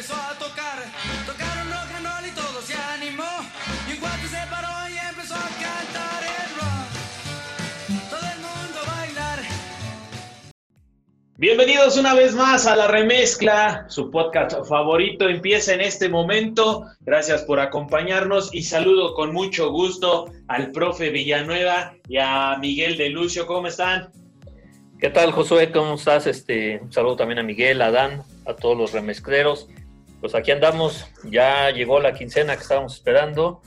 empezó a tocar. Tocaron rock and roll y todo se animó. Y un cuate se paró y empezó a cantar el rock. Todo el mundo a bailar. Bienvenidos una vez más a La Remezcla, su podcast favorito empieza en este momento. Gracias por acompañarnos y saludo con mucho gusto al profe Villanueva y a Miguel de Lucio. ¿Cómo están? ¿Qué tal, Josué? ¿Cómo estás? Este, un saludo también a Miguel, a Dan, a todos los remezcleros. Pues aquí andamos, ya llegó la quincena que estábamos esperando,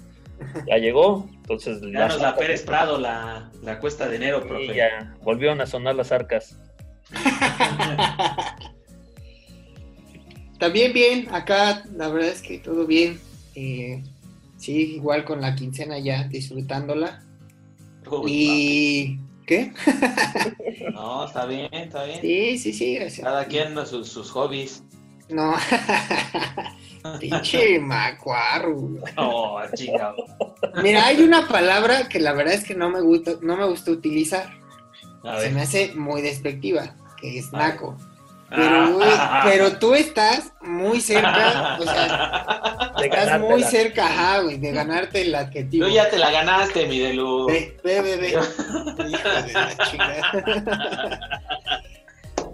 ya llegó, entonces... Ya nos la Pérez Prado, la, la cuesta de enero, profe. Y ya volvieron a sonar las arcas. También bien, acá la verdad es que todo bien. Eh, sí, igual con la quincena ya disfrutándola. Uy, y... ¿Qué? No, está bien, está bien. Sí, sí, sí. sea, Cada quien a sus, sus hobbies. No. Pinche macuarro. Oh, chingado. Mira, hay una palabra que la verdad es que no me gusta, no me gusta utilizar. A Se ver. me hace muy despectiva, que es naco. Ah. Pero, güey, pero tú estás muy cerca, o sea, De estás muy cerca, ajá, güey, de ganarte el adjetivo. Tú ya te la ganaste, mi Delu. Ve, ve, ve, ve. Hijo de la chingada.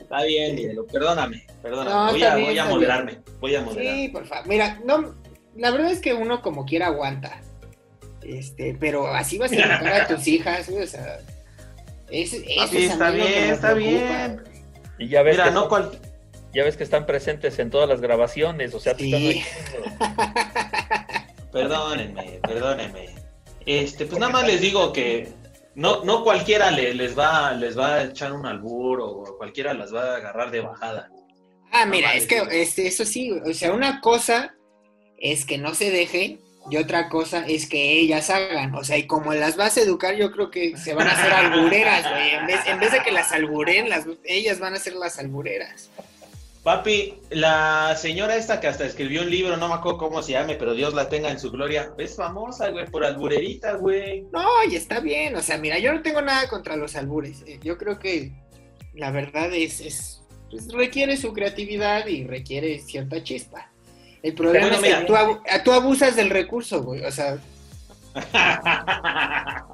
Está bien, mi Delu. Perdóname, perdóname. No, voy, está a, bien, voy a moderarme. Voy a moderarme. Sí, por favor. Mira, no, la verdad es que uno como quiera aguanta. Este, pero así vas a educar a tus hijas, o sea. Es, eso Papi, es a está que bien, está preocupa, bien. Y ya ves, Mira, que, no cual... ya ves que están presentes en todas las grabaciones, o sea, te están Sí. Perdónenme, perdónenme. Este, pues nada más les digo que no, no cualquiera le- les va, les va a echar un albur o cualquiera las va a agarrar de bajada. Ah, No mira, es que güey. este, eso sí, o sea, una cosa es que no se dejen y otra cosa es que ellas hagan. O sea, y como las vas a educar, yo creo que se van a hacer albureras, güey. En vez, en vez de que las alburen, las, ellas van a ser las albureras. Papi, la señora esta que hasta escribió un libro, no me acuerdo cómo se llame, pero Dios la tenga en su gloria, es famosa, güey, por alburerita, güey. No, y está bien. O sea, mira, yo no tengo nada contra los albures. eh, Yo creo que la verdad es, es pues, requiere su creatividad y requiere cierta chispa. El problema Bueno, es que tú abusas del recurso, güey. O sea,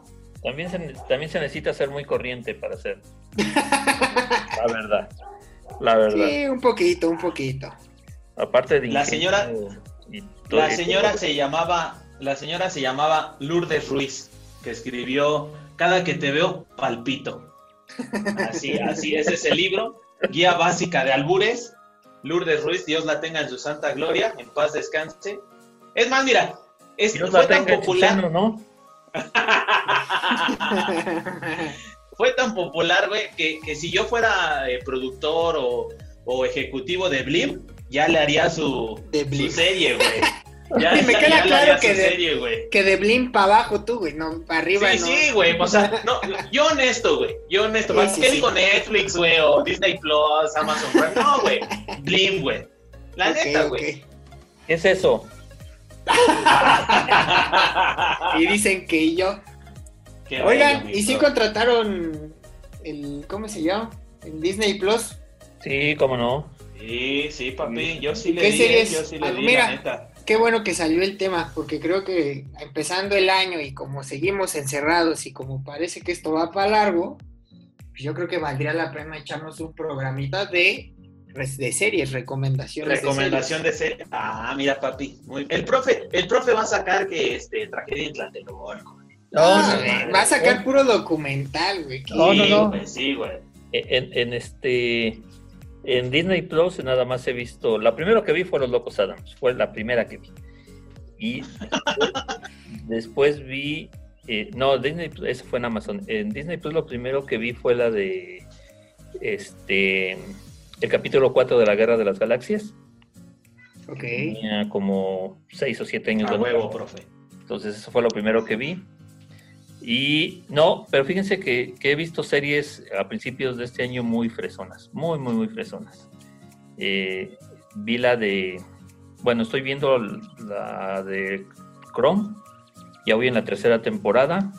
También se, también se necesita ser muy corriente para hacer. La verdad. La verdad. sí, un poquito, un poquito. Aparte de La señora- y La señora se llamaba, la señora se llamaba Lourdes Ruiz, que escribió Cada que te veo, palpito. Así, así, ese es el libro, Guía Básica de Albures. Lourdes Ruiz, Dios la tenga en su santa gloria, en paz descanse. Es más, mira, es, Dios fue la tan tenga en su popular, seno, ¿no? fue tan popular, güey, que, que si yo fuera eh, productor o, o ejecutivo de Blim, ya le haría su, De su serie, güey. Ya, Y me ya- queda ya le claro haría que de- serie, que de Blim para abajo tú, güey, no, para arriba Sí, no. sí, güey. O sea, no, yo honesto, güey. Yo honesto. Sí, ¿Para sí, ¿Qué sí. digo Netflix, güey? O Disney Plus, Amazon Prime. No, güey. Blim, güey. La neta, güey. ¿Qué es eso? Y dicen que yo. Qué Oigan, bello, ¿y si bro. contrataron el, ¿cómo se llama? El Disney Plus. Sí, cómo no. Sí, sí, papi. Yo sí le ¿Qué di, series? yo sí le Ah, di, mira. la neta. Qué bueno que salió el tema, porque creo que empezando el año y como seguimos encerrados y como parece que esto va para largo, pues yo creo que valdría la pena echarnos un programita de, de series, recomendaciones. Recomendación de de serie. Ah, mira, papi. Muy... El profe, el profe va a sacar que este tragedia en Tlatelolco. Ah, no, güey, no, va a sacar puro documental, güey. No, no, no. sí, güey. En, en este en Disney Plus nada más he visto la primera que vi fue Los Locos Adams fue la primera que vi y después vi eh, no Disney Plus eso fue en Amazon en Disney Plus lo primero que vi fue la de este el capítulo 4 de la Guerra de las Galaxias Ok. tenía como 6 o 7 años A de huevo, profe. Entonces eso fue lo primero que vi. Y no, pero fíjense que, he visto series a principios de este año muy fresonas, muy, muy, muy fresonas. Eh, vi la de, bueno, estoy viendo la de Chrome, ya voy en la tercera temporada.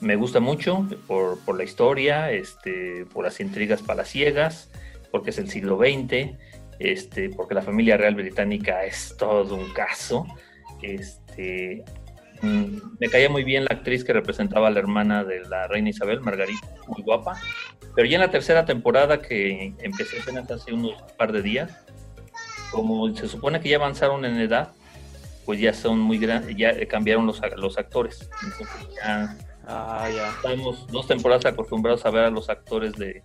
Me gusta mucho por, por la historia, este, por las intrigas palaciegas, porque es el siglo XX. este, porque la familia real británica es todo un caso. Este, me caía muy bien la actriz que representaba a la hermana de la reina Isabel, Margarita, muy guapa. Pero ya en la tercera temporada, que empecé apenas hace unos par de días, como se supone que ya avanzaron en edad, pues ya son muy grandes, ya cambiaron los, los actores. Entonces ya Ah, ya. estamos dos temporadas acostumbrados a ver a los actores de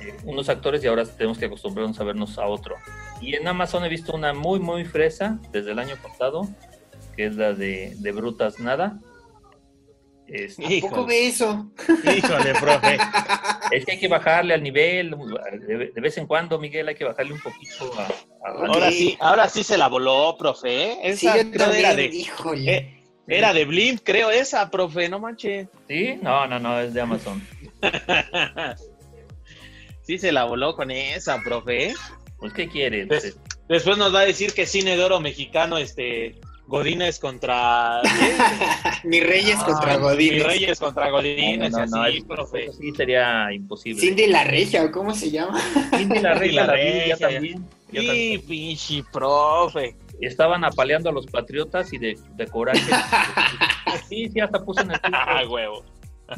eh, unos actores y ahora tenemos que acostumbrarnos a vernos a otro. Y en Amazon he visto una muy muy fresa desde el año pasado, que es la de, de Brutas Nada. Este, ¿A poco ve eso? Híjole, profe. es que hay que bajarle al nivel, de, de vez en cuando, Miguel, hay que bajarle un poquito a... a-. Ahora sí, ahora sí se la voló, profe. ¿eh? Sí, Esa yo era de, híjole. eh, era de Blimp, creo esa, profe, no manches. ¿Sí? No, no, no, es de Amazon. sí se la voló con esa, profe. ¿eh? Pues, ¿qué quieres? Pues, Después nos va a decir que cine de oro mexicano, este, Godínez contra... Mi Reyes contra Ay, Godínez. Mi Reyes contra Godínez, No, no, no, así, es- profe. Sí, sería imposible. Cindy la Regia, ¿o cómo se llama? Cindy la Regia la Regia, también. Sí, también. pinche profe. Estaban apaleando a los patriotas y de, de coraje. sí, sí, hasta puse en el Ah, huevo.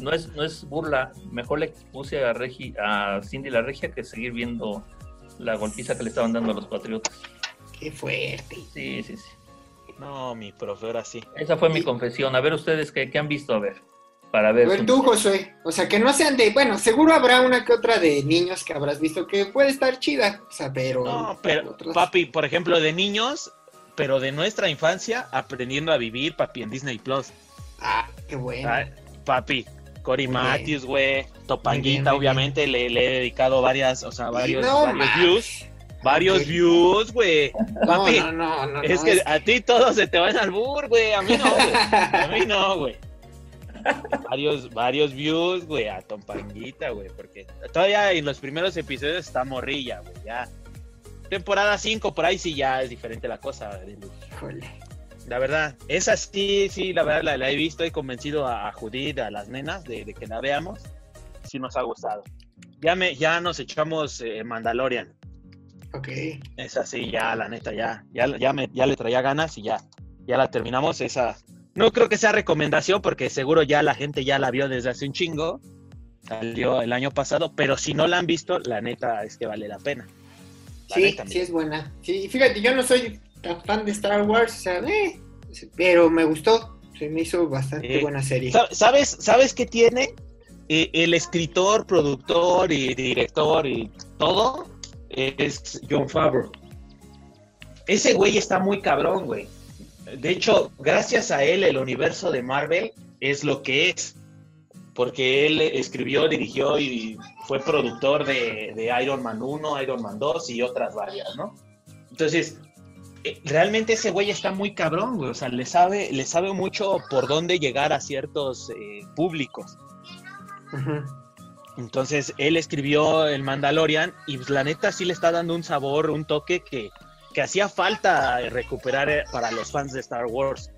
No es, no es burla. Mejor le puse a, Regi, a Cindy la Regia que seguir viendo la golpiza que le estaban dando a los patriotas. Qué fuerte. Sí, sí, sí. No, mi profe, ahora sí. Esa fue mi confesión. A ver ustedes qué, qué han visto, a ver. Para A ver. ver su- tú, Josué. O sea, que no sean de. Bueno, seguro habrá una que otra de niños que habrás visto que puede estar chida. O sea, pero. No, pero, papi, por ejemplo, de niños, pero de nuestra infancia, aprendiendo a vivir, papi, en Disney Plus. Ah, qué bueno. Ah, papi, Cory. Matthews, güey, Muy bien, Topanguita, obviamente, le, le he dedicado varias, o sea, varios, No, varios ma. views. Varios views, güey. No, Papi, no, no, no. es que a ti todos se te van al bur, güey. A mí no, güey. A mí no, güey. Varios, varios views, güey, a Tompanguita, güey, porque todavía en los primeros episodios está morrilla, güey, ya. Temporada 5, por ahí sí ya es diferente la cosa. Híjole. La verdad, esa sí, sí, la verdad la, la he visto, he convencido a, a Judith, a las nenas, de, de que la veamos. Sí nos ha gustado. Ya, me, ya nos echamos eh, Mandalorian. Ok. Esa sí, ya, la neta, ya, ya, ya, me, ya le traía ganas y ya, ya la terminamos. Esa, no creo que sea recomendación porque seguro ya la gente ya la vio desde hace un chingo. Salió el año pasado, pero si no la han visto, la neta es que vale la pena. La Sí, neta, sí mira. es buena. Sí, fíjate, yo no soy tan fan de Star Wars, o sea, eh, pero me gustó. Se me hizo bastante Eh, buena serie. Sa- ¿Sabes, ¿Sabes qué tiene? Eh, el escritor, productor y director y todo es John Favreau. Ese güey está muy cabrón, güey. De hecho, gracias a él el universo de Marvel es lo que es. Porque él escribió, dirigió y fue productor de, de Iron Man 1, Iron Man 2 y otras varias, ¿no? Entonces, eh, realmente ese güey está muy cabrón, güey. O sea, le sabe, le sabe mucho por dónde llegar a ciertos eh, públicos. Entonces, él escribió El Mandalorian y pues, la neta sí le está dando un sabor, un toque que, que hacía falta recuperar eh, para los fans de Star Wars.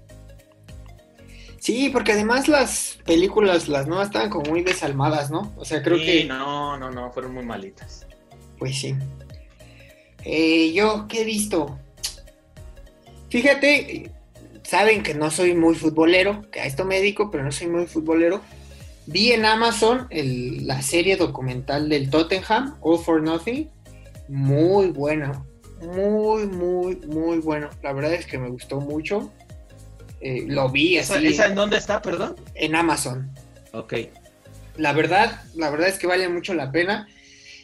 Sí, porque además las películas, las nuevas, estaban como muy desalmadas, ¿no? O sea, creo Sí, que. no, no, no, fueron muy malitas. Pues sí. Eh, yo, ¿qué he visto? Fíjate, saben que no soy muy futbolero, que a esto me dedico, pero no soy muy futbolero. Vi en Amazon el- la serie documental del Tottenham, All for Nothing. Muy buena, muy, muy, muy bueno. La verdad es que me gustó mucho. Eh, lo vi ¿Esa, esa en dónde está, perdón? en Amazon. Ok. La verdad, la verdad es que vale mucho la pena.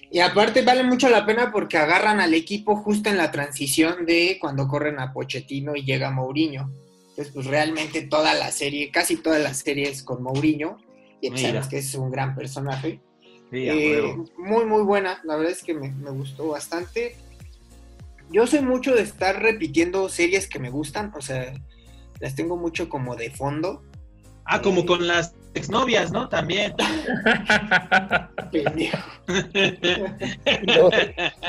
Y aparte vale mucho la pena porque agarran al equipo justo en la transición de cuando corren a Pochettino y llega Mourinho. Entonces, pues realmente toda la serie, casi toda la serie es con Mourinho. Y pues, sabemos que es un gran personaje. Eh, muy, muy buena. La verdad es que me, me gustó bastante. Yo soy mucho de estar repitiendo series que me gustan. O sea, las tengo mucho como de fondo. Ah, como con las exnovias, ¿no? También. Pendejo. y, luego,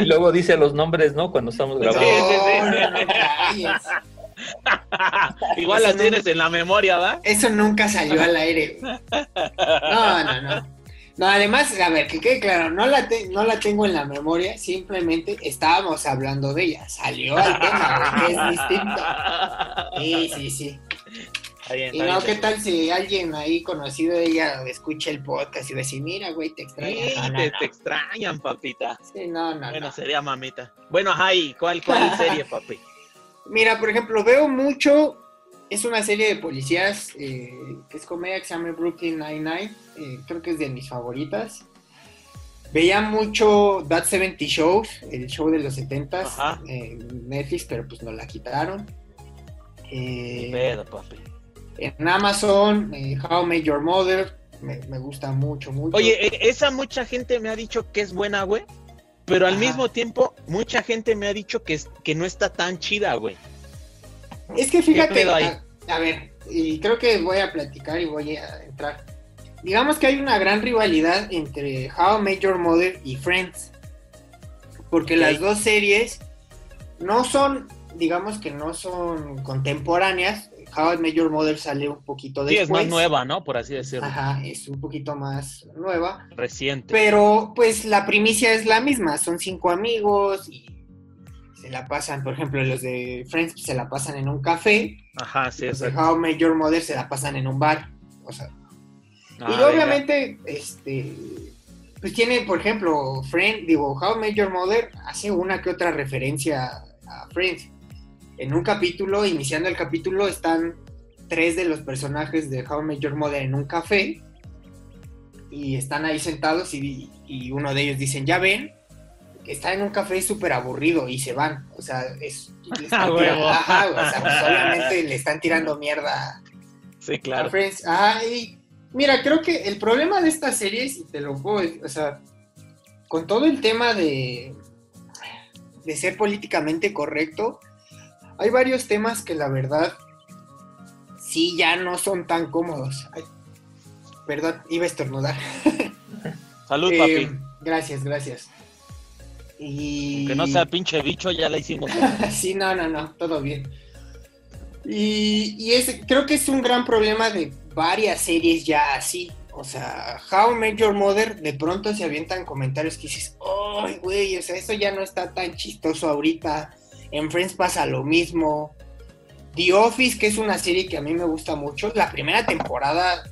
y luego dice los nombres, ¿no? Cuando estamos grabando. No, no, no, Igual las tienes en la memoria, ¿va? Eso nunca salió al aire. No, no, no. No, además, a ver, que quede claro, no la, te- no la tengo en la memoria, simplemente estábamos hablando de ella. Salió al tema, que es distinto. Sí, sí, sí. Está bien, Y no, bien. ¿qué tal si alguien ahí conocido de ella escucha el podcast y va a decir, mira, güey, te extraño? Sí, No, no, te, no. te extrañan, papita. Sí, no, no, Bueno, no. sería mamita. Bueno, ay, ¿cuál, cuál serie, papi? Mira, por ejemplo, veo mucho, es una serie de policías eh, que es comedia que se llama Brooklyn Nine-Nine, eh, creo que es de mis favoritas. Veía mucho That 70 Shows, el show de los 70s Ajá. en Netflix, pero pues no la quitaron. Eh, pedo, papi. en Amazon, eh, How Met Your Mother, me, me gusta mucho, mucho. Oye, eh, esa mucha gente me ha dicho que es buena, güey. Pero al Ajá. mismo tiempo, mucha gente me ha dicho que, es, que no está tan chida, güey. Es que fíjate, a, a ver, y creo que voy a platicar y voy a entrar. Digamos que hay una gran rivalidad entre How I Met Your Mother y Friends. Porque las dos series no son, digamos que no son contemporáneas. How I Met Your Mother sale un poquito Sí, después. es más nueva, ¿no? Por así decirlo. Ajá, es un poquito más nueva. Reciente. Pero pues la primicia es la misma, son cinco amigos y se la pasan, por ejemplo, los de Friends se la pasan en un café, Ajá, sí, los de exacto. How I Your Mother se la pasan en un bar. O sea, Ah, y obviamente, este, pues tiene, por ejemplo, Friend, digo, How I Met Your Mother hace una que otra referencia a Friends. En un capítulo, iniciando el capítulo, están tres de los personajes de How I Met Your Mother en un café y están ahí sentados y, y uno de ellos dicen, ya ven, que está en un café súper aburrido y se van. O sea, es... le están huevo. tirando- ajá, o sea, pues, obviamente le están tirando mierda Sí, claro. Friends. Ajá, y mira, creo que el problema de esta serie, y te lo puedo o sea, con todo el tema de, de ser políticamente correcto, hay varios temas que la verdad sí ya no son tan cómodos. Ay, perdón, iba a estornudar. Salud, Eh, papi. gracias, gracias. Y... Que no sea pinche bicho, ya la hicimos. sí, no, no, no, todo bien. Y, y es, creo que es un gran problema de varias series ya así. O sea, How Met Your Mother, de pronto se avientan comentarios que dices, ¡ay, güey! O sea, eso ya no está tan chistoso ahorita. En Friends pasa lo mismo. The Office, que es una serie que a mí me gusta mucho, la primera temporada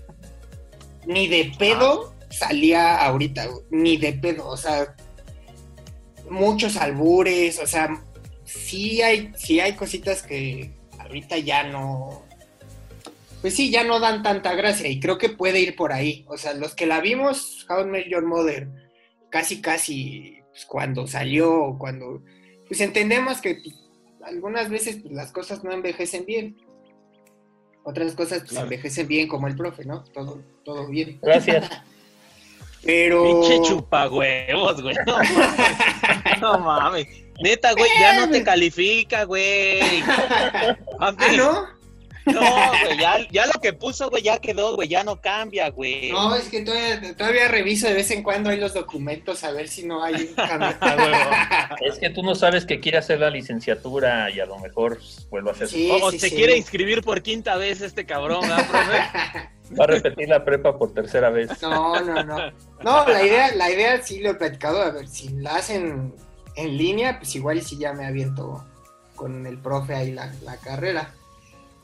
ni de pedo salía ahorita, ni de pedo. O sea, muchos albures, o sea, sí hay, sí hay cositas que ahorita ya no, pues sí, ya no dan tanta gracia y creo que puede ir por ahí. O sea, los que la vimos, How I Met Your Mother, casi, casi, pues, cuando salió, cuando, pues entendemos que pues, algunas veces pues, las cosas no envejecen bien. Otras cosas pues, Claro. envejecen bien, como el profe, ¿no? Todo, todo bien. Gracias. Pero... Pinche chupa huevos, güey. No mames. No mames. Neta, güey, ya no te califica, güey. ah, ¿no? No, güey, ya, ya lo que puso, güey, ya quedó, güey, ya no cambia, güey. No, es que todavía, todavía reviso de vez en cuando ahí los documentos a ver si no hay un cambio. A huevo. Es que tú no sabes que quiere hacer la licenciatura y a lo mejor vuelve a hacer. Sí, O, o sí, se sí. quiere inscribir por quinta vez este cabrón, ¿verdad, profe? Va a repetir la prepa por tercera vez. No, no, no. No, la idea, la idea sí lo he platicado, a ver, si la hacen en línea, pues igual y si ya me aviento con el profe ahí la, la carrera.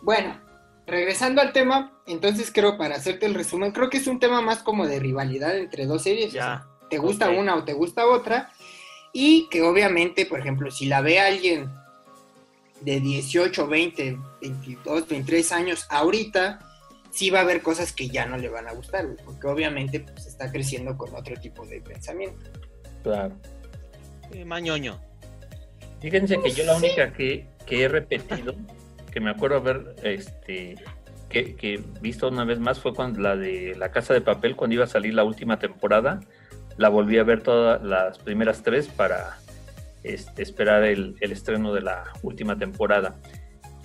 Bueno, regresando al tema, entonces creo, para hacerte el resumen, creo que es un tema más como de rivalidad entre dos series. o sea, Ya. te gusta una o te gusta otra, y que obviamente, por ejemplo, si la ve alguien de 18, 20, 22, 23 años ahorita, sí va a haber cosas que ya no le van a gustar, porque obviamente pues, está creciendo con otro tipo de pensamiento. Claro. Eh, Mañoño. Fíjense que yo la única que, que he repetido, que me acuerdo haber este, que, que visto una vez más, fue cuando la de La Casa de Papel, cuando iba a salir la última temporada. La volví a ver todas las primeras tres para este, esperar el, el estreno de la última temporada.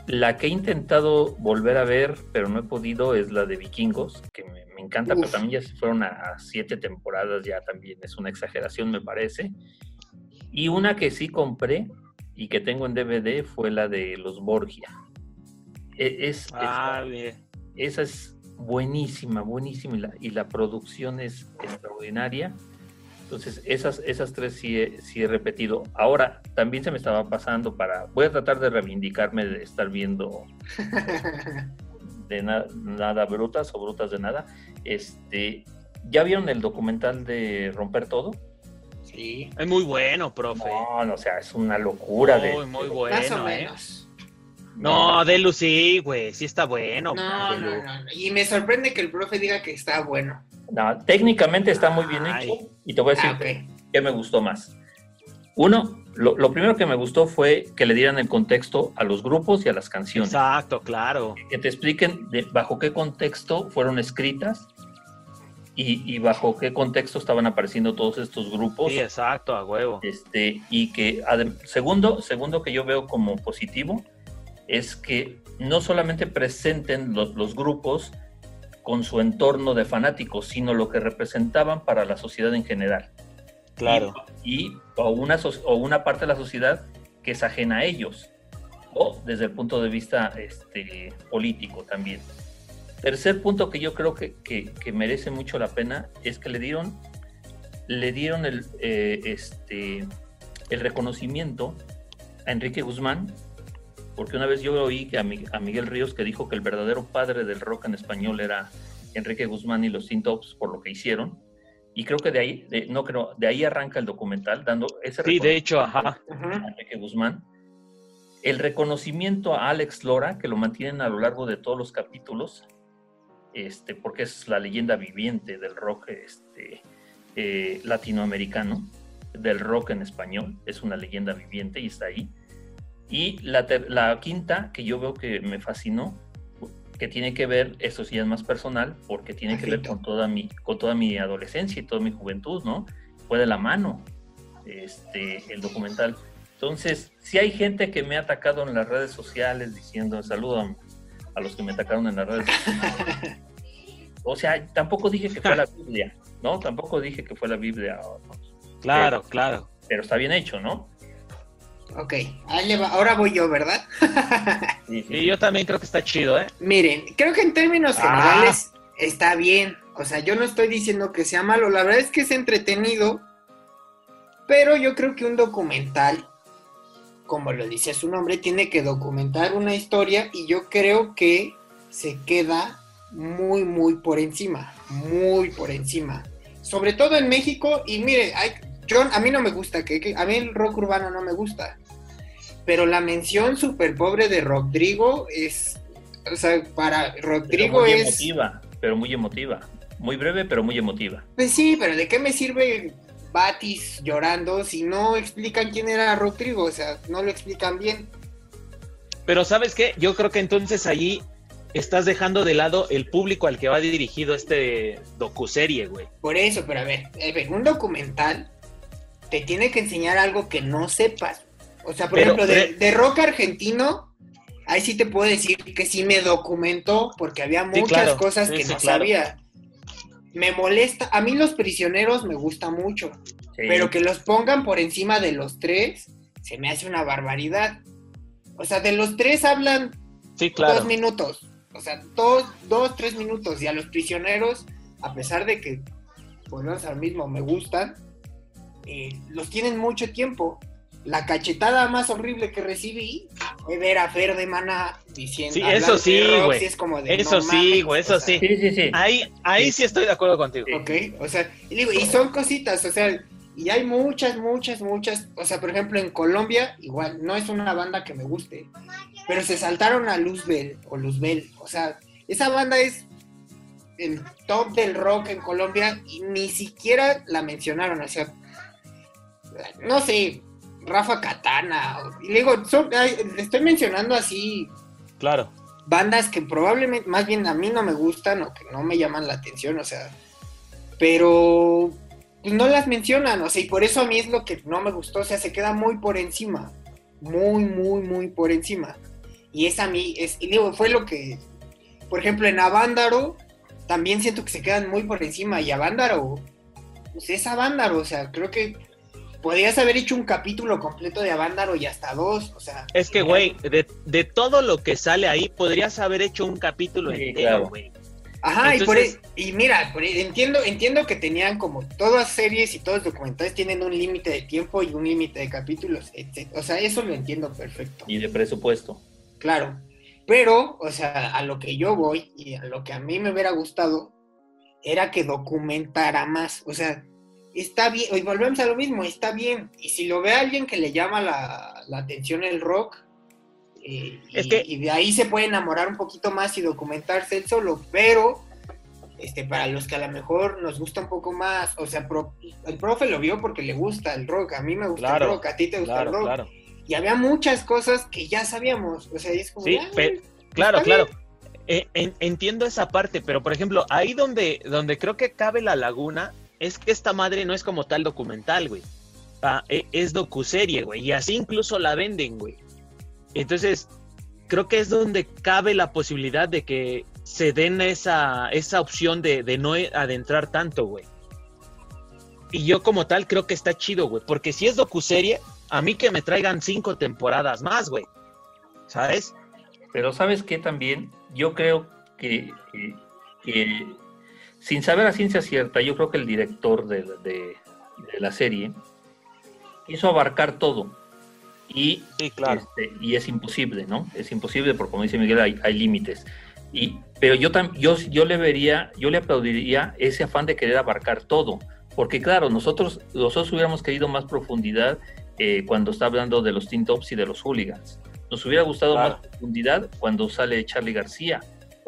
La que he intentado volver a ver, pero no he podido, es la de Vikingos, que me, me encanta, pero Uf. también ya se fueron a, a siete temporadas, ya también es una exageración, me parece. Y una que sí compré y que tengo en DVD fue la de los Borgia. E- Es, Ah, bien. esa es buenísima, buenísima y la, y la producción es extraordinaria. Entonces, esas, esas tres sí he, sí he repetido. Ahora, también se me estaba pasando para... Voy a tratar de reivindicarme de estar viendo de na- nada brutas o brutas de nada. Este, ¿Ya vieron el documental de Romper Todo? Sí, Es muy bueno, profe. No, no, o sea, es una locura de... muy, muy de- bueno, más o ¿eh? No, Delu sí, güey, sí está bueno. No, no, no, no. Y me sorprende que el profe diga que está bueno. No, técnicamente está muy bien Ay. hecho y te voy a decir Ah, qué me gustó más. Uno, lo, lo primero que me gustó fue que le dieran el contexto a los grupos y a las canciones. Exacto, claro. Que te expliquen de- bajo qué contexto fueron escritas y, y bajo qué contexto estaban apareciendo todos estos grupos. Sí, exacto, a huevo. Este, y que, segundo, segundo que yo veo como positivo es que no solamente presenten los, los grupos con su entorno de fanáticos, sino lo que representaban para la sociedad en general. Claro. Y, o, una, o una parte de la sociedad que es ajena a ellos, o desde el punto de vista este, político también. Tercer punto que yo creo que, que- que merece mucho la pena es que le dieron, le dieron el, eh, este, el reconocimiento a Enrique Guzmán, porque una vez yo oí que a, Mi- a Miguel Ríos que dijo que el verdadero padre del rock en español era Enrique Guzmán y los Teen Tops por lo que hicieron. Y creo que de ahí, de- no creo, de ahí arranca el documental, dando ese Sí, de hecho, ajá. A Enrique Guzmán. El reconocimiento a Alex Lora, que lo mantienen a lo largo de todos los capítulos, este, porque es la leyenda viviente del rock este, eh, latinoamericano, del rock en español, es una leyenda viviente y está ahí. Y la, la quinta, que yo veo que me fascinó, que tiene que ver, eso sí es más personal, porque tiene que ver con toda, mi, con toda mi adolescencia y toda mi juventud, ¿no? Fue de la mano este, el documental. Entonces, si hay gente que me ha atacado en las redes sociales diciendo, saludo a, los que me atacaron en las redes sociales. O sea, tampoco dije que fue la Biblia, ¿no? Tampoco dije que fue la Biblia, Claro, claro. pero está bien hecho, ¿no? Ok, ahí le va. ahora voy yo, ¿verdad? Sí, sí, Y yo también creo que está chido, ¿eh? Miren, creo que en términos Ah. generales está bien. O sea, yo no estoy diciendo que sea malo. La verdad es que es entretenido. Pero yo creo que un documental, como lo dice su nombre, tiene que documentar una historia. Y yo creo que se queda muy, muy por encima. Muy por encima. Sobre todo en México. Y mire, hay, yo, a mí no me gusta. Que, que- a mí el rock urbano no me gusta. Pero la mención súper pobre de Rodrigo es. O sea, para Pero Rodrigo muy es. emotiva, pero muy emotiva. Muy breve, pero muy emotiva. Pues sí, pero ¿de qué me sirve Batis llorando si no explican quién era Rodrigo? O sea, no lo explican bien. Pero ¿sabes qué? Yo creo que entonces allí estás dejando de lado el público al que va dirigido este docuserie, güey. Por eso, pero a ver, a ver, un documental te tiene que enseñar algo que no sepas. O sea, por Pero, ejemplo, de, rock argentino, ahí sí te puedo decir que sí me documentó porque había Sí, muchas claro. cosas que sí, no claro. sabía. Me molesta, a mí los prisioneros me gusta mucho. Sí. Pero que los pongan por encima de los tres, se me hace una barbaridad. O sea, de los tres hablan dos minutos. O sea, dos, dos, tres minutos. Y a los prisioneros, a pesar de que, volvemos al mismo, me gustan, eh, los tienen mucho tiempo. La cachetada más horrible que recibí fue ver a Fer de Mana diciendo. Sí, eso sí, güey. sí es como de, Eso no sí, güey, o eso sea, sí. Sí, sí, sí. Ahí, ahí sí estoy de acuerdo contigo. Ok, o sea, y digo, y son cositas, o sea, y hay muchas, muchas, muchas, o sea, por ejemplo, en Colombia, igual, no es una banda que me guste, pero se saltaron a Luzbel, o Luzbel, o sea, esa banda es el top del rock en Colombia y ni siquiera la mencionaron, o sea, no sé, Rafa Katana, y digo, son, le estoy mencionando así Claro. bandas que probablemente, más bien a mí no me gustan o que no me llaman la atención, o sea, pero pues, no las mencionan, o sea, y por eso a mí es lo que no me gustó, o sea, se queda muy por encima, muy, muy, muy por encima. Y es a mí, es, y digo, fue lo que, por ejemplo, en Avándaro, también siento que se quedan muy por encima, y Avándaro, pues es Avándaro, o sea, creo que podrías haber hecho un capítulo completo de Avándaro y hasta dos, o sea. Es que, güey, de, de todo lo que sale ahí, podrías haber hecho un capítulo Sí, entero, claro. güey. Ajá, y, por, e- y mira, por e- entiendo, entiendo que tenían como todas series y todos documentales tienen un límite de tiempo y un límite de capítulos, etc. O sea, eso lo entiendo perfecto. Y de presupuesto. Claro. Pero, o sea, a lo que yo voy y a lo que a mí me hubiera gustado era que documentara más. O sea, está bien, y volvemos a lo mismo, está bien. Y si lo ve alguien que le llama la, la atención el rock, eh, Es y, que- y de ahí se puede enamorar un poquito más y documentarse él solo, pero este, para los que a lo mejor nos gusta un poco más, o sea, pro- el profe lo vio porque le gusta el rock, a mí me gusta Claro, el rock, a ti te gusta Claro, el rock, claro. y había muchas cosas que ya sabíamos, o sea, es como, Sí, "Ah, pe- claro, claro. Eh, en- entiendo esa parte, pero por ejemplo, ahí donde, donde creo que cabe la laguna es que esta madre no es como tal documental, güey. Ah, e- es docuserie, güey. Y así incluso la venden, güey. Entonces, creo que es donde cabe la posibilidad de que se den esa, esa opción de, de no adentrar tanto, güey. Y yo como tal creo que está chido, güey. Porque si es docuserie, a mí que me traigan cinco temporadas más, güey. ¿Sabes? Pero sabes que también yo creo que, que- que, sin saber a ciencia cierta, yo creo que el director de, de- de la serie quiso abarcar todo. Y, Sí, claro. este, y es imposible, ¿no? Es imposible porque como dice Miguel, hay, hay límites. Y, pero yo, tam- yo, yo le vería, yo le aplaudiría ese afán de querer abarcar todo. Porque claro, nosotros, nosotros hubiéramos querido más profundidad eh, cuando está hablando de los Teen Tops y de los Hooligans. Nos hubiera gustado Claro. más profundidad cuando sale Charlie García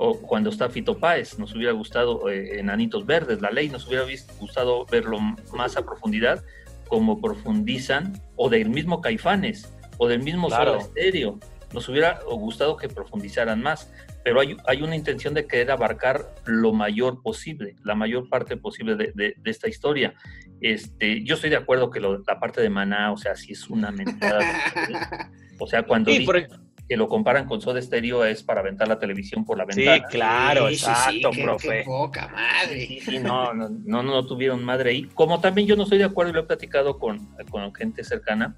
o cuando está Fito Páez. Nos hubiera gustado eh, Enanitos Verdes, la ley. Nos hubiera gustado verlo más a profundidad como profundizan o del mismo Caifanes o del mismo Claro. Soda Stereo. Nos hubiera gustado que profundizaran más, pero hay, hay una intención de querer abarcar lo mayor posible, la mayor parte posible de, de- de esta historia. Este, yo estoy de acuerdo que lo- la parte de Maná, o sea, sí es una mentada. o sea, cuando Sí, por- que lo comparan con Soda Stereo es para aventar la televisión por la sí, ventana. claro, Sí, sí, sí, exacto, qué- profe. qué poca madre. Sí, sí, no, no, no, no tuvieron madre ahí. Como también yo no estoy de acuerdo y lo he platicado con, con gente cercana,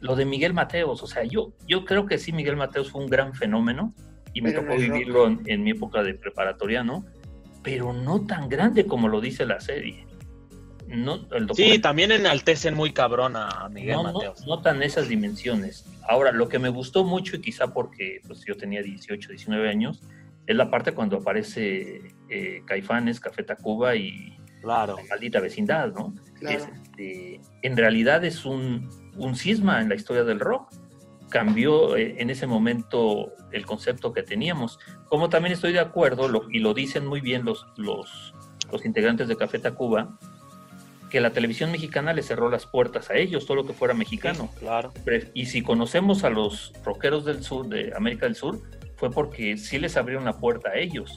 lo de Miguel Mateos, o sea, yo, yo creo que sí, Miguel Mateos fue un gran fenómeno y me Pero tocó no vivirlo en, en mi época de preparatoria, ¿no? Pero no tan grande como lo dice la serie. No, el Sí, también enaltecen muy cabrón a Miguel no, no, Mateos. no tan esas dimensiones. Ahora, lo que me gustó mucho, y quizá porque pues, yo tenía 18, 19 años, es la parte cuando aparece eh, Caifanes, Café Tacuba y Claro. la maldita vecindad, ¿no? Claro. Es, este, en realidad es un, un cisma en la historia del rock. Cambió eh, en ese momento el concepto que teníamos. Como también estoy de acuerdo, lo- y lo dicen muy bien los, los, los integrantes de Café Tacuba, que la televisión mexicana le cerró las puertas a ellos, todo lo que fuera mexicano. Claro. Y si conocemos a los rockeros del sur, de América del Sur, fue porque sí les abrieron la puerta a ellos.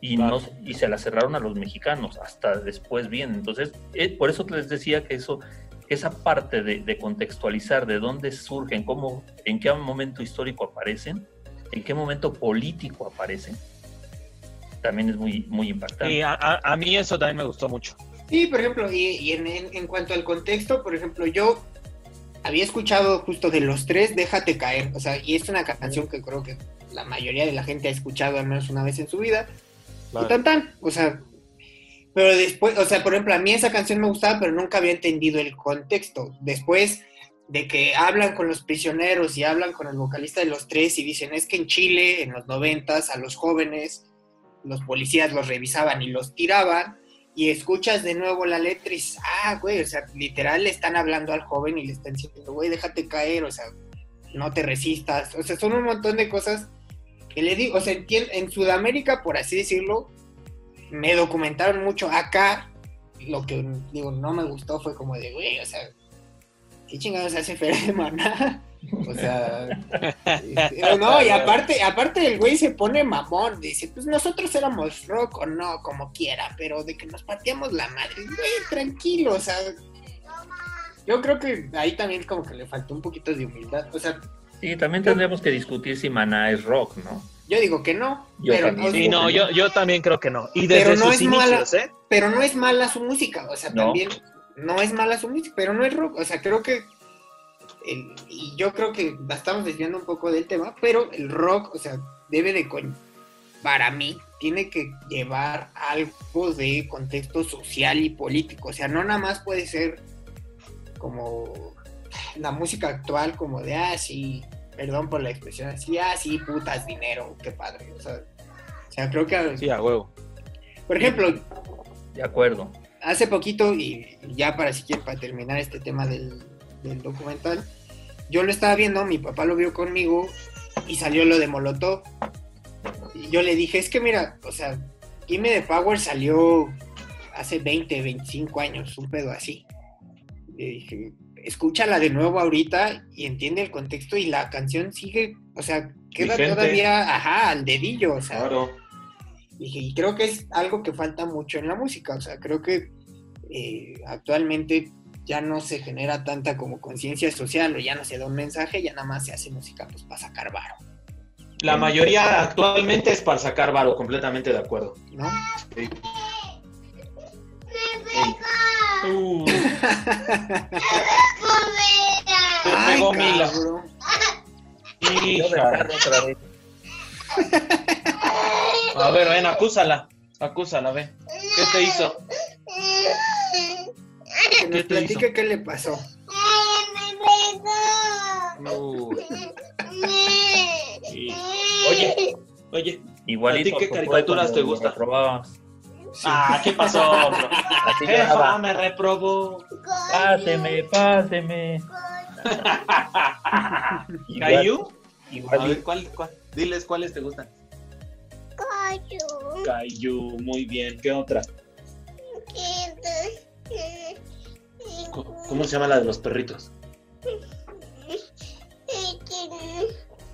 Y, Claro. no, y se la cerraron a los mexicanos, hasta después bien. Entonces, eh, por eso les decía que eso, esa parte de, de contextualizar de dónde surgen, cómo, en qué momento histórico aparecen, en qué momento político aparecen, también es muy, muy impactante. Y a, a- a mí eso también me gustó mucho. Sí, por ejemplo, y, y en, en- en cuanto al contexto, por ejemplo, yo había escuchado justo de los tres, Déjate caer, o sea, y es una canción que creo que la mayoría de la gente ha escuchado al menos una vez en su vida, y tan tan, o sea, pero después, o sea, por ejemplo, a mí esa canción me gustaba, pero nunca había entendido el contexto. Después de que hablan con los prisioneros y hablan con el vocalista de los tres y dicen, es que en Chile, en los noventas, a los jóvenes, los policías los revisaban y los tiraban, y escuchas de nuevo la letra y ah, güey, o sea, literal le están hablando al joven y le están diciendo, güey, déjate caer, o sea, no te resistas, o sea, son un montón de cosas que le digo, o sea, en Sudamérica, por así decirlo, me documentaron mucho. Acá, lo que digo, no me gustó fue como de, güey, o sea, ¿qué chingados hace Fer de? O sea, este, no, y aparte, aparte el güey se pone mamón, dice, pues nosotros éramos rock o no, como quiera, pero de que nos partíamos la madre, güey, tranquilo, o sea, yo creo que ahí también como que le faltó un poquito de humildad, o sea, Sí, también tendríamos que discutir si Maná es rock, ¿no? yo digo que no, Yo pero, también. o sea, Sí, no, yo, yo también creo que no. Y desde Pero no sus es mala. inicios, ¿eh? pero no es mala su música, o sea, No. también no es mala su música, pero no es rock, o sea, creo que, el- y yo creo que estamos desviando un poco del tema, pero el rock, o sea, debe de, para mí, tiene que llevar algo de contexto social y político. O sea, no nada más puede ser como la música actual, como de, ah, sí, perdón por la expresión, así, ah, sí, putas, dinero, qué padre. O sea, o sea creo que, Sí, a huevo. por ejemplo, De acuerdo. hace poquito, y ya para si para terminar este tema del, del documental, yo lo estaba viendo, mi papá lo vio conmigo y salió lo de Molotov. Y yo le dije, es que mira, o sea, Gimme the Power salió hace 20, 25 años, un pedo así. Le dije, escúchala de nuevo ahorita y entiende el contexto y la canción sigue, o sea, queda Vigente. todavía, ajá, al dedillo, o sea. Claro. Dije, y creo que es algo que falta mucho en la música. O sea, creo que eh, actualmente ya no se genera tanta como conciencia social o ya no se da un mensaje, ya nada más se hace música pues para sacar varo, La mayoría actualmente es para sacar varo, completamente de acuerdo. ¿no? Sí. Uh, Ay, pegó Mila. A ver, ven, acúsala. Acúsala, ven. ¿Qué te hizo? Que nos platique qué le pasó. Uh, sí. Oye, oye. Igualito. ¿A ti qué caricaturas te gustan? reprobabas. Ah, ¿qué pasó? Así Jefa, me reprobó. Páseme, páseme. Igual- ¿Cayu? A igual- ver, ¿cuál, cuál? Diles cuáles te gustan. Cayu, muy bien. ¿Qué otra? ¿Cómo se llama la de los perritos?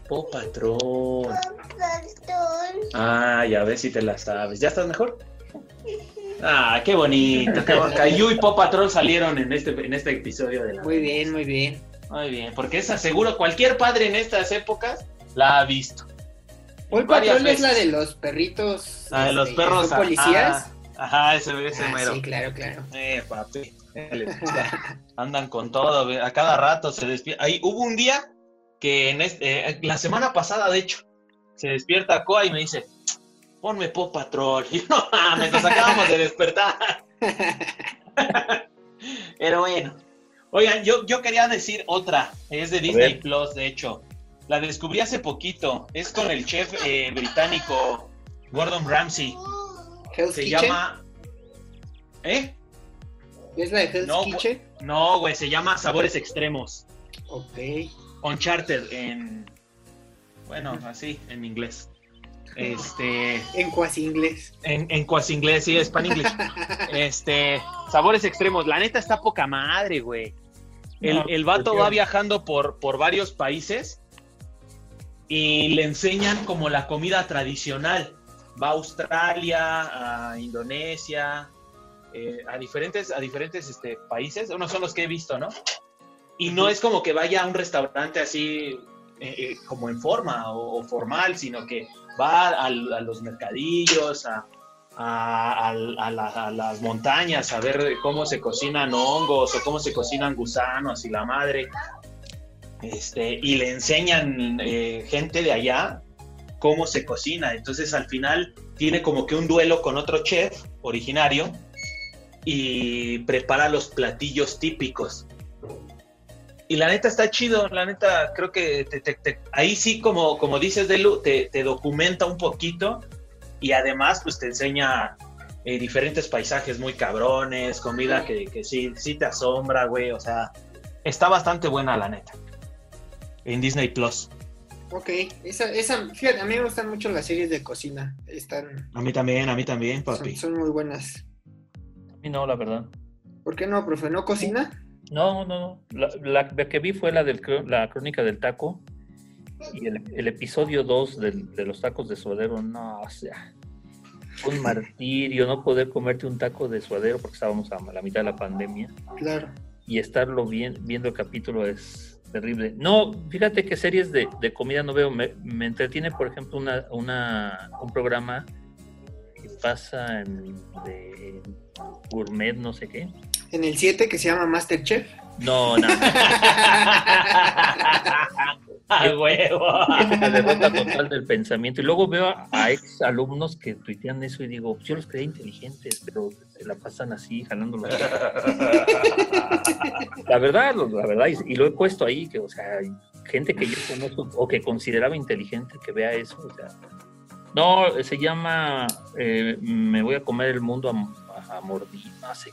Po Patrón. Ah, ya ves si te la sabes. ¿Ya estás mejor? Ah, qué bonito. Qué bon- Cayu y Po Patrón salieron en este, en este episodio de la. Muy bien, muy bien. Muy bien, porque esa seguro cualquier padre en estas épocas la ha visto. Hoy Patrón es la de los perritos. La de los este, perros. que son policías. Ajá, ajá, ese, ese Ah, mero. sí, claro, claro. Eh, papi. Andan con todo, a cada rato se despierta. Ahí hubo un día que en este, eh, la semana pasada, de hecho, se despierta Coa y me dice, ponme Pop Patrol. Y yo, no mames, nos acabamos de despertar. Pero bueno. Oigan, yo, yo quería decir otra. Es de Disney. Plus, de hecho. La descubrí hace poquito. Es con el chef eh, británico Gordon Ramsay. Hell's Se Kitchen. llama. ¿Eh? ¿Es la de Hell's No, Kitchen? No, güey, se llama Sabores Extremos. Ok. Uncharted en. Bueno, así, en inglés. Este. En cuasi inglés. En, en cuasi inglés, sí, es pan inglés. Este. Sabores Extremos. La neta está poca madre, güey. El, No, el vato va viajando por, por varios países y le enseñan como la comida tradicional. Va a Australia, a Indonesia, eh, a diferentes, a diferentes este, países. Unos son los que he visto, ¿no? Y no es como que vaya a un restaurante así eh, eh, como en forma o, o formal, sino que va al- a, los mercadillos, a, a- a la- a las montañas, a ver cómo se cocinan hongos o cómo se cocinan gusanos y la madre. Este, y le enseñan eh, gente de allá cómo se cocina. Entonces al final tiene como que un duelo con otro chef originario y prepara los platillos típicos. Y la neta está chido, la neta creo que te- te- te- ahí sí, como, como dices, Delu, te, te documenta un poquito y además pues te enseña eh, diferentes paisajes muy cabrones, comida que, que sí, sí te asombra, güey, o sea, está bastante buena la neta. En Disney Plus. Ok. Esa, esa, fíjate, a mí me gustan mucho las series de cocina. Están, A mí también, a mí también, son, papi. son muy buenas. A mí no, la verdad. ¿Por qué no, profe? ¿No cocina? No, no, no. La, la- la que vi fue la de la crónica del taco. Y el, el episodio 2 del- de los tacos de suadero, no, o sea, un martirio no poder comerte un taco de suadero porque estábamos a la mitad de la pandemia Claro. y estarlo bien, viendo el capítulo es terrible. No, fíjate que series de, de comida no veo, me, me entretiene, por ejemplo, una, una, un programa que pasa en, de gourmet, no sé qué. En el 7 que se llama Masterchef. No, no. ¡A huevo! La derrota total del pensamiento. Y luego veo a, a ex alumnos que tuitean eso y digo, yo los creía inteligentes, pero se la pasan así, jalando los... La verdad, la verdad, y, lo he puesto ahí, que, o sea, hay gente que yo conozco o que consideraba inteligente que vea eso, o sea. No, se llama eh, Me voy a comer el mundo a,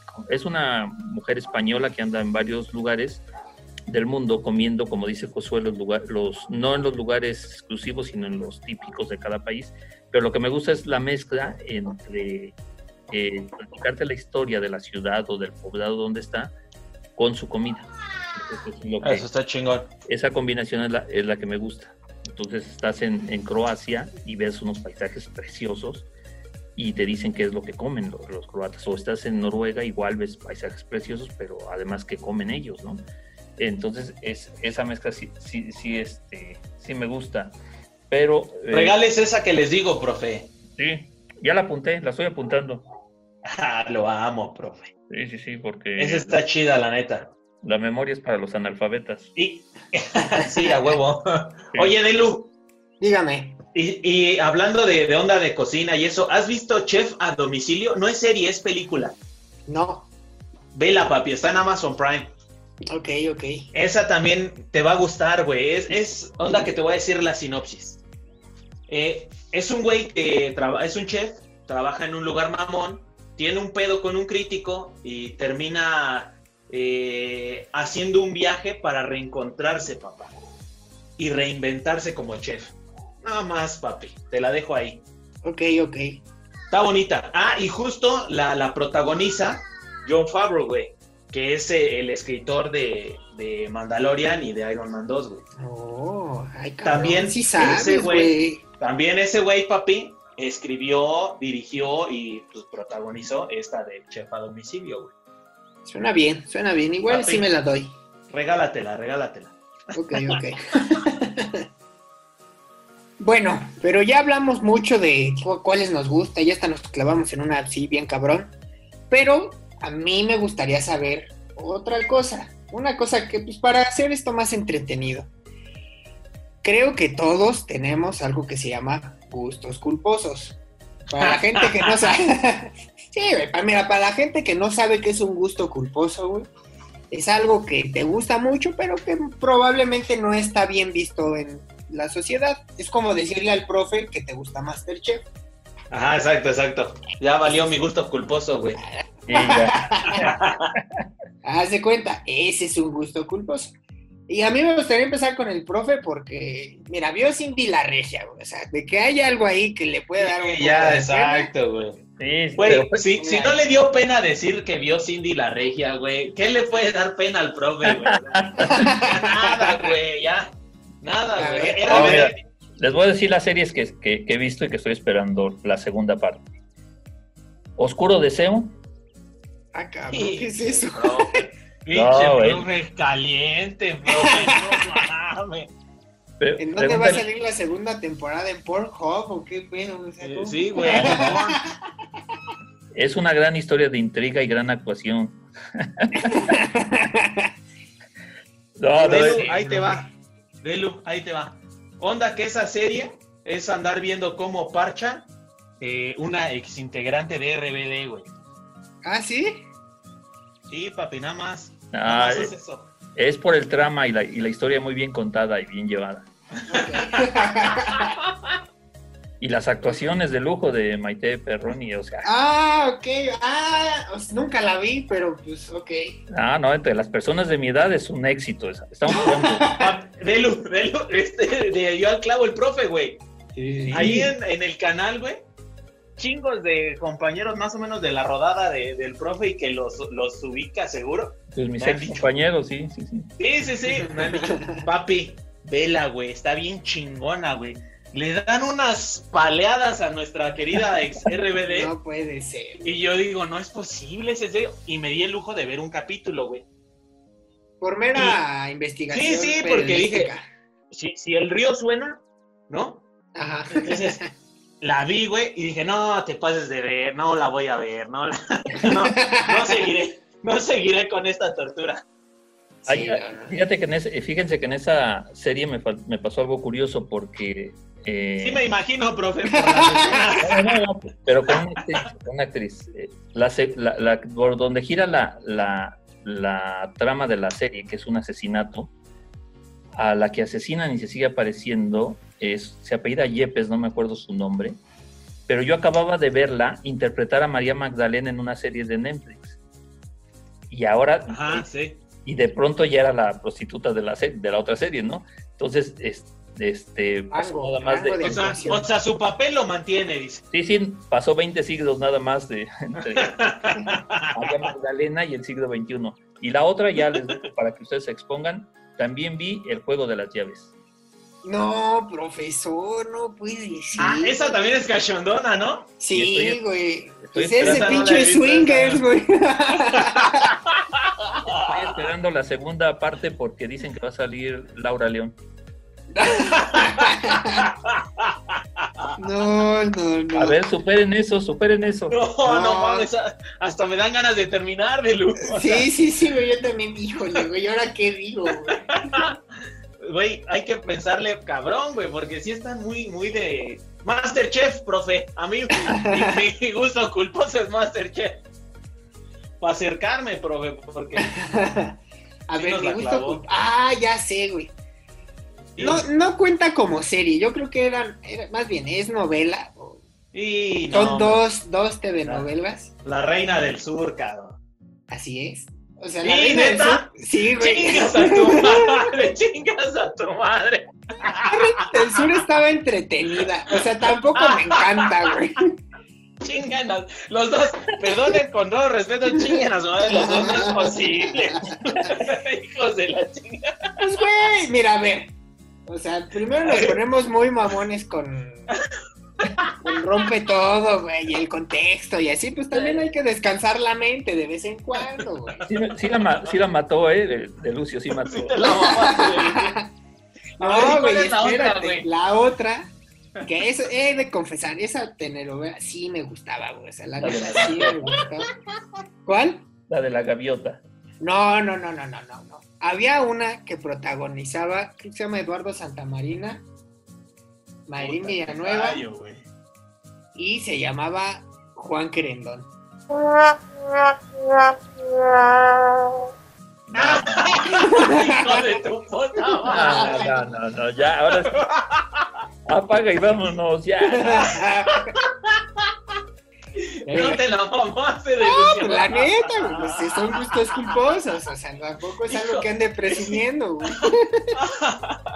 cómo. Es una mujer española que anda en varios lugares del mundo comiendo, como dice Josué, los lugares, los, no en los lugares exclusivos, sino en los típicos de cada país. Pero lo que me gusta es la mezcla entre eh, platicarte la historia de la ciudad o del poblado donde está con su comida. Entonces, es lo que- Eso está chingón. esa combinación es la, es la que me gusta. Entonces estás en, en Croacia y ves unos paisajes preciosos y te dicen qué es lo que comen los, los croatas. O estás en Noruega, igual ves paisajes preciosos, pero además qué comen ellos, ¿no? Entonces es, esa mezcla sí, sí, sí, este, sí me gusta. Pero... eh, Regales esa que les digo, profe. Sí, ya la apunté, la estoy apuntando. Ah, lo amo, profe. Sí, sí, sí, porque Esa está chida, la neta. La memoria es para los analfabetas. Y... sí, a huevo. Oye, Delu, Dígame. y, y hablando de, de onda de cocina y eso, ¿has visto Chef a domicilio? No es serie, es película. No. Vela, papi, está en Amazon Prime. Ok, ok. Esa también te va a gustar, güey. Es, es onda que te voy a decir la sinopsis. Eh, es un güey que traba- es un chef, trabaja en un lugar mamón, tiene un pedo con un crítico y termina eh, haciendo un viaje para reencontrarse, papá. Y reinventarse como chef. Nada más, papi. Te la dejo ahí. Ok, ok. Está bonita. Ah, y justo la, la protagoniza John Favreau, güey. Que es eh, el escritor de, de Mandalorian y de Iron Man 2, güey. Oh, ay, cabrón. También sí ese sabes, güey. También ese güey, papi, escribió, dirigió y pues, protagonizó esta de Chef a domicilio, güey. Suena bien, suena bien. Igual Papi. sí me la doy. Regálatela, regálatela. Ok, ok. bueno, pero ya hablamos mucho de cu- cuáles nos gusta, ya hasta nos clavamos en una así bien cabrón. Pero a mí me gustaría saber otra cosa. Una cosa que, pues, para hacer esto más entretenido. Creo que todos tenemos algo que se llama gustos culposos. Para la gente que no sabe. Sí, mira, para la gente que no sabe qué es un gusto culposo, güey es algo que te gusta mucho, pero que probablemente no está bien visto en la sociedad. Es como decirle al profe que te gusta Masterchef. Ajá, exacto, exacto. Ya valió mi gusto culposo, güey. Haz de cuenta, ese es un gusto culposo. Y a mí me gustaría empezar con el profe porque, mira, vio Cindy la regia, güey. O sea, de que hay algo ahí que le puede dar un poco ya, exacto, güey. Sí, Güey, pero- si, si no le dio pena decir que vio Cindy la regia, güey, ¿qué le puede dar pena al profe, güey? Nada, güey, ya. Nada, güey. ver. Era No, ver- mira, les voy a decir las series que, que- que he visto y que estoy esperando la segunda parte. Oscuro Deseo, Ah, cabrón, ¿qué es eso? Pinche No, güey. profe caliente, profe, no mames. ¿En dónde va a salir la segunda temporada? ¿En Pornhub o qué pedo? O sea, Eh. Sí, güey. Es una gran historia de intriga y gran actuación. No, no, Delu, sí, ahí te va. Delu, ahí te va. Onda que esa serie es andar viendo cómo parcha eh, una exintegrante de RBD, güey. ¿Ah, sí? Sí, papi, nada más. Ah, Nada más es eso. Es por el trama y la, y la historia muy bien contada y bien llevada. Y las actuaciones de lujo de Maite Perroni, o sea, ah, ok. Ah, o sea, nunca la vi, pero pues, ok. ah, no, entre las personas de mi edad es un éxito. es- Estamos hablando. Ah, Delu, Delu, este, de yo al clavo el profe, güey. Ahí en, en el canal, güey, chingos de compañeros más o menos de la rodada de- del profe y que los, los ubica seguro. Pues mis ex dicho. compañeros, sí, sí, sí. Sí, sí, sí. Me han dicho, papi, vela, güey, está bien chingona, güey. Le dan unas paleadas a nuestra querida ex RBD. No puede ser. Y yo digo, no es posible, es serio. Y me di el lujo de ver un capítulo, güey. Por mera investigación. Sí, sí, porque periodística. Si, si el río suena, ¿no? Ajá. Entonces, la vi, güey, y dije, no, te pases de ver, no la voy a ver, no, la- no, no seguiré, no seguiré con esta tortura. Fíjate que en ese- fíjense que en esa serie me, me pasó algo curioso porque... eh, Sí me imagino, profe. No, no, no, pero con una actriz. con una actriz. Eh, La, se- la- la- por donde gira la, la, la trama de la serie, que es un asesinato, a la que asesinan y se sigue apareciendo, es, se apellida Yepes, no me acuerdo su nombre, pero yo acababa de verla interpretar a María Magdalena en una serie de Netflix. Y ahora, Ajá, sí. y de pronto ya era la prostituta de la, de la otra serie, ¿no? Entonces, es- este, pasó Algo, nada más de, O sea, actuación. o sea, su papel lo mantiene, dice. Sí, sí, pasó 20 siglos nada más de entre María Magdalena y el siglo XXI. Y la otra, ya les dejo para que ustedes se expongan, también vi el juego de las llaves. No, profesor, no puede ser. Ah, esa también es cachondona, ¿no? Sí, estoy- güey. estoy Pues es de esperando, no la he pinche swingers, güey. Estoy esperando la segunda parte porque dicen que va a salir Laura León. No, no, no. A ver, superen eso, superen eso. No, no, No. mames, hasta me dan ganas de terminar de luz. Sí, sí, sí, güey, yo también, híjole, güey, ¿y ahora qué digo, güey? Güey, hay que pensarle cabrón, güey, porque sí están muy, muy de. Masterchef, profe. A mí, mi, mi gusto culposo es Masterchef. Para acercarme, profe, porque. A Sí ver, la gusta. clavó. Ah, ya sé, güey. No, no cuenta como serie, yo creo que eran, era, más bien, es novela. Y no, Son dos, dos telenovelas, La reina del sur, cabrón. así es. O sea, ¿Sí, la reina del neta? sur, sí, güey. Chingas a tu madre, chingas a tu madre. El sur estaba entretenida, o sea, tampoco me encanta, güey. Chingan a- los dos, perdonen con todo respeto, chingan a su madre, los dos no es posible. Hijos de la chingada. Pues, güey, mira, a ver. O sea, primero nos ponemos muy mamones con rompe todo, güey, y el contexto y así, pues también hay que descansar la mente de vez en cuando, güey. Sí, sí la, sí la mató, ¿eh? De, de Lucio, sí mató. Te la mamaste, güey. A ver, ¿y No, güey, es la otra, espérate. güey? La otra, que eso, he de confesar, esa telenovela sí me gustaba, güey. O sea, la La de neta sí me gustaba. ¿Cuál? La de la gaviota. No, no, no, no, no, no, no. Había una que protagonizaba, creo que se llama Eduardo Santamarina, Mayrín Villanueva, y se llamaba Juan Querendón. Hijo de tu puta No, no, no, no, ya, ahora sí. Apaga y vámonos, ya. No te la mamaste de Pues, la neta, güey, pues son gustos culposos, o sea, tampoco es algo que ande presumiendo, güey.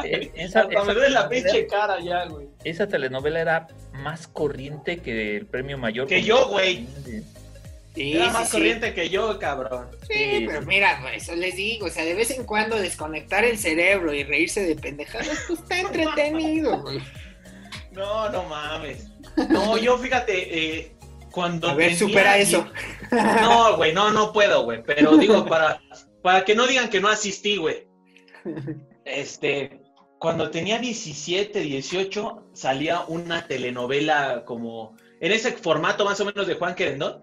Eh, Esa, me duele la telenovela- pinche cara ya, güey. esa telenovela era más corriente que el premio mayor. Que yo, güey. Sí, Era más sí. corriente que yo, cabrón. Sí, Sí, pero mira, por eso les digo, o sea, de vez en cuando desconectar el cerebro y reírse de pendejadas, pues está entretenido, güey. No, no mames. No, yo fíjate, eh, cuando. A ver, supera eso. No, güey, no, no puedo, güey. Pero digo, para, para que no digan que no asistí, güey. Este, cuando tenía 17, 18, salía una telenovela como. En ese formato más o menos de Juan Querendón,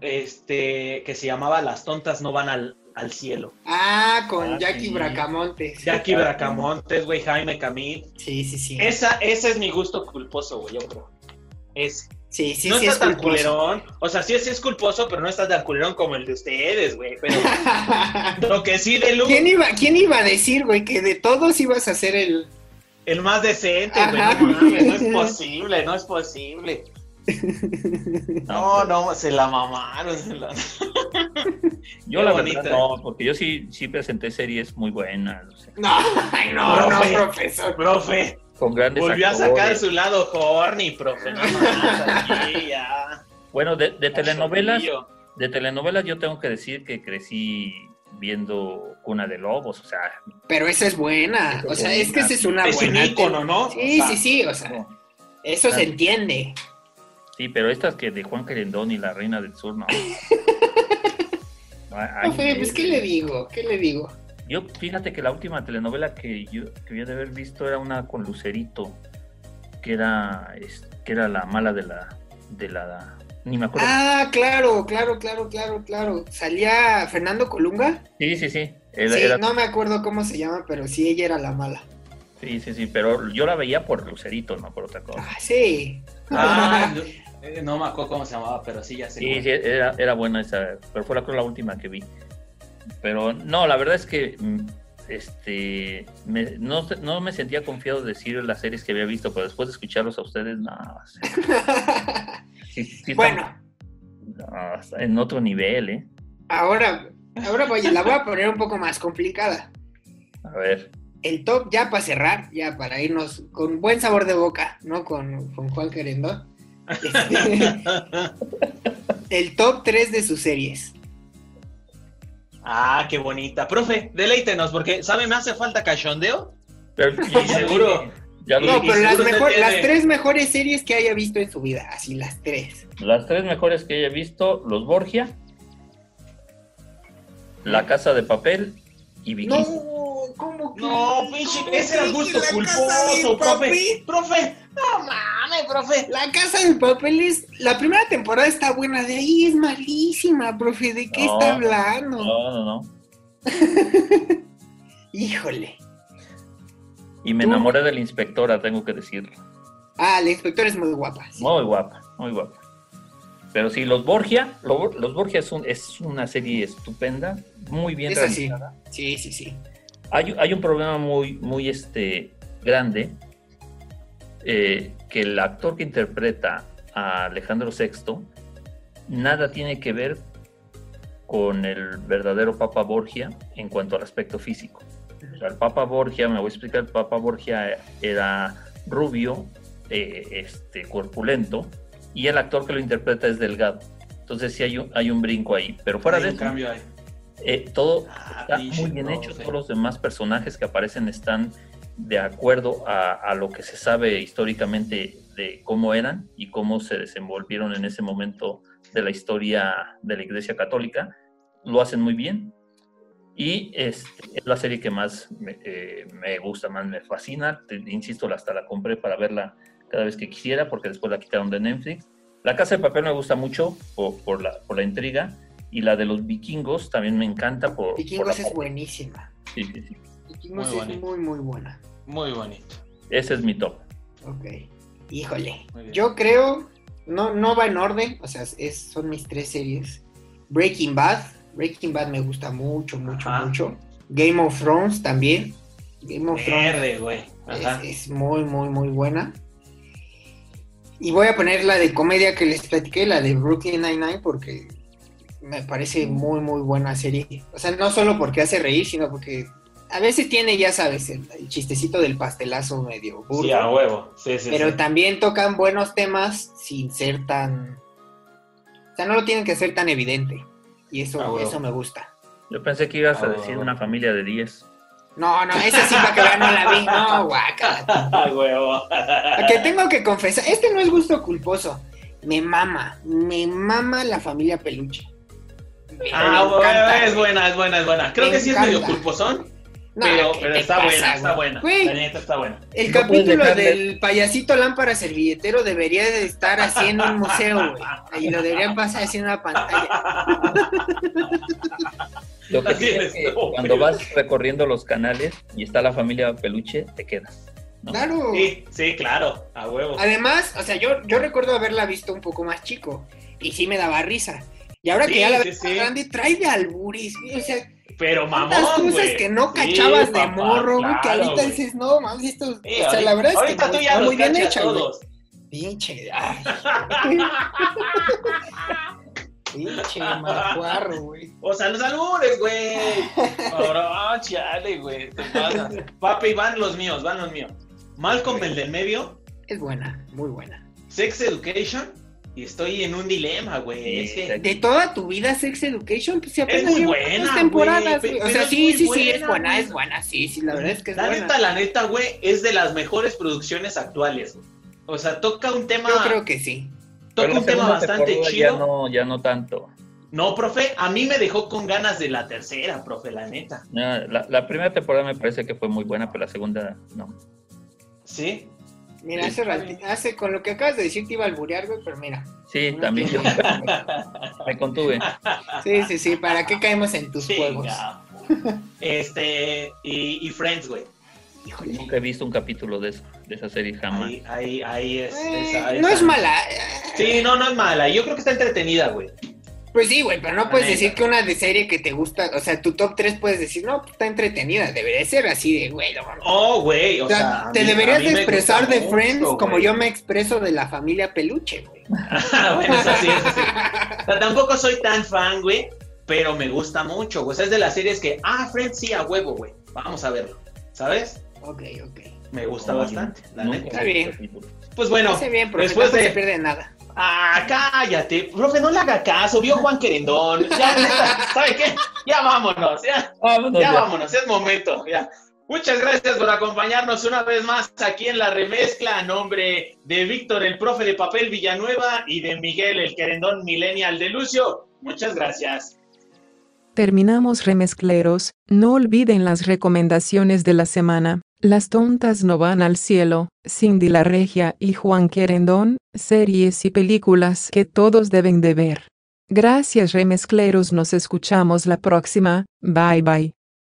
este, que se llamaba Las tontas no van al, al cielo. Ah, con Ah, Jackie sí. Bracamontes. Jackie Bracamontes, güey, Jaime Camil. Sí, sí, sí. Esa, ese es mi gusto culposo, güey, yo creo. Es, Sí, sí, no sí, está es tan culerón. O sea, sí, sí es culposo, pero no está tan culerón como el de ustedes, güey. Pero lo que sí de luz, ¿Quién iba, ¿Quién iba a decir, güey, que de todos ibas a ser el... el más decente, güey. No mames, no es posible, no es posible. No, no, se la mamaron. se la- Yo Qué la bonita. verdad no, porque yo sí, sí presenté series muy buenas, o sea, No, ay, no, no, Profe. profesor. Profe, con grandes volvió a sacar su lado horny, profe. No mames, aquí ya. Bueno, de, de telenovelas, de telenovelas yo tengo que decir que crecí viendo Cuna de Lobos, o sea, Pero esa es buena. O sea, es que esa es una Es un buena. ícono, ¿no? Sí, O sea, sí, sí, o sea, no. eso se entiende. sí, pero estas que de Juan Querendón y la Reina del Sur, no. No, ay, Profe, pues, ¿qué le digo? ¿Qué le digo? Yo, fíjate que la última telenovela que yo que había de haber visto era una con Lucerito, que era, que era la mala de la, de la, ni me acuerdo. Ah, claro, claro, claro, claro, claro. Salía Fernando Colunga. Sí, sí, sí. Era- Sí, era- no me acuerdo cómo se llama, pero sí, ella era la mala. sí, sí, sí, pero yo la veía por Lucerito, no por otra cosa. Ah, sí. Ah, no, eh, no me acuerdo cómo se llamaba, pero sí, ya sé. Sí, sí, era, era buena esa, pero fue la, la última que vi. Pero no, la verdad es que mm, este me- no, no me sentía confiado de decir las series que había visto, pero después de escucharlos a ustedes, no, sí, sí, sí están- bueno, no, está en otro nivel, ¿eh? ahora, ahora voy, la voy a poner un poco más complicada. A ver, El top, ya para cerrar, ya para irnos con buen sabor de boca, ¿no? Con, con Juan Querendón. Este, el top 3 de sus series. Ah, qué bonita. Profe, deleítenos, porque, ¿sabe? Me hace falta cachondeo. pero- Y seguro. ya No, pero las, mejor- tres mejores series que haya visto en su vida, así las tres. Las tres mejores que haya visto, Los Borgia, La Casa de Papel y. No, ¿cómo que? No, pinche, ese era el gusto culposo, profe. Profe, no mames, profe. La casa de papel es. La primera temporada está buena, de ahí es malísima, profe. ¿De qué No. está hablando? No, no, no. Híjole. Y me ¿Tú? enamoré de la inspectora, tengo que decirlo. Ah, la inspectora es muy guapa. sí. Muy guapa, muy guapa. Pero sí, Los Borgia, lo- Los Borgia es, un- es una serie estupenda, muy bien sí. realizada. Sí, sí, sí. Hay, hay un problema muy, muy este, grande, eh, que el actor que interpreta a Alejandro VI nada tiene que ver con el verdadero Papa Borgia en cuanto al aspecto físico. O sea, el Papa Borgia, me voy a explicar, el Papa Borgia era rubio, eh, este, corpulento, y el actor que lo interpreta es delgado. Entonces sí hay un, hay un brinco ahí. Pero fuera Hay de eso, cambio ahí. eh, todo Ah, está muy bien profe. hecho. Todos los demás personajes que aparecen están de acuerdo a, a lo que se sabe históricamente de cómo eran y cómo se desenvolvieron en ese momento de la historia de la Iglesia Católica. Lo hacen muy bien. Y este, es la serie que más me, eh, me gusta, más me fascina. Te- insisto, hasta la compré para verla cada vez que quisiera, porque después la quitaron de Netflix. La Casa de Papel me gusta mucho por, por la, por la intriga. Y la de los vikingos también me encanta por... por Vikingos la- es buenísima. Sí, sí, sí. Vikingos Muy es muy, muy buena. Muy bonito. Ese es mi top. Ok. Híjole. Yo creo. No, no va en orden. O sea, es, son mis tres series. Breaking Bad. Breaking Bad me gusta mucho, mucho, Ajá. mucho. Game of Thrones también. Game of Thrones. Ajá. es, es muy, muy, muy buena. Y voy a poner la de comedia que les platiqué, la de Brooklyn Nine-Nine, porque me parece muy, muy buena serie. O sea, no solo porque hace reír, sino porque a veces tiene, ya sabes, el, el chistecito del pastelazo medio burdo. Sí, a huevo. Sí, sí, pero sí. también tocan buenos temas sin ser tan... O sea, no lo tienen que ser tan evidente. Y eso, eso me gusta. Yo pensé que ibas a decir una familia de 10. No, no, esa sí para que vean no la vi. No, guácala. A huevo. Que tengo que confesar, este no es gusto culposo. Me mama, me mama la familia peluche. Me Ah, encanta, es buena, es buena, es buena. Creo que sí es medio culposón, No, pero, ¿qué pero te está pasa, buena, está buena. Güey, La neta está buena. el No capítulo del payasito lámpara servilletero debería de estar así en un museo, güey. Y lo deberían pasar así en una pantalla. Lo que sí es es, que no, cuando pero- vas recorriendo los canales y está la familia peluche, te quedas. ¿no? Claro. Sí, sí, claro, a huevo. Además, o sea, yo, yo recuerdo haberla visto un poco más chico. Y sí me daba risa. Y ahora Sí, que ya la sí, ves sí. grande, trae de albures, güey. O sea, Pero mamón, cosas güey. que no Sí, cachabas de papá, morro, güey, que claro, ahorita dices, no, mames, esto, Sí, o sea, ahorita- la verdad es que ahorita tú ya muy bien hecha, todos. Pinche, ay, pinche macuarro, güey. O sea, los albures, güey. Ahora, chale, güey. Te pasas. Papi, van los míos, van los míos. Malcolm, el del medio, Es buena, muy buena. Sex Education. Y estoy en un dilema, güey. Es que. De toda tu vida, Sex Education, pues si apenas muy lleva buena, dos temporadas, güey. O sea, es sí, muy sí, sí, es buena, güey. es buena, sí, sí, la verdad es que es La buena. neta, la neta, güey, es de las mejores producciones actuales. güey. O sea, toca un tema. Yo creo que sí. Toca Pero la un tema bastante chido. Ya no, ya no tanto. No, profe, a mí me dejó con ganas de la tercera, profe, la neta. La, la primera temporada me parece que fue muy buena, pero la segunda no. ¿Sí? Mira, hace, rati- hace con lo que acabas de decir te iba a alburear, güey, pero mira. Sí, no también yo me contuve. Sí, sí, sí, ¿para qué caemos en tus juegos? Este, y, y Friends, güey. Híjole. Nunca he visto un capítulo de, eso, de esa serie jamás. Ahí, ahí, ahí es. Eh, esa- no es mala. Sí, no, no es mala. Yo creo que está entretenida, güey. Pues sí, güey, pero no puedes decir que una de serie que te gusta, o sea, tu top 3 puedes decir, no, pues, está entretenida, debería ser así de, güey, no mames. Oh, güey. O, O sea, te mí- deberías de expresar de mucho, Friends como yo me expreso de la familia Peluche, güey. bueno, eso sí, eso sí. O sea, tampoco soy tan fan, güey, pero me gusta mucho, güey. O sea, es de las series que, ah, Friends sí, a huevo, güey. Vamos a verlo, ¿sabes? Ok, ok. Me gusta No, bastante, la neta. Está bien. capítulo. Pues bueno, bien, pero después de... se pierde nada. Ah, cállate, profe, no le haga caso, vio Juan Querendón. Ya, ¿sabe qué? Ya vámonos, ya, Vámonos ya ya. vámonos, es momento, ya. Muchas gracias por acompañarnos una vez más aquí en la remezcla a nombre de Víctor, el profe de papel Villanueva, y de Miguel, el querendón millennial de Lucio. Muchas gracias. Terminamos remezcleros, no olviden las recomendaciones de la semana. Las tontas no van al cielo, Cindy la Regia y Juan Querendón, series y películas que todos deben de ver. Gracias remezcleros, nos escuchamos la próxima, bye bye.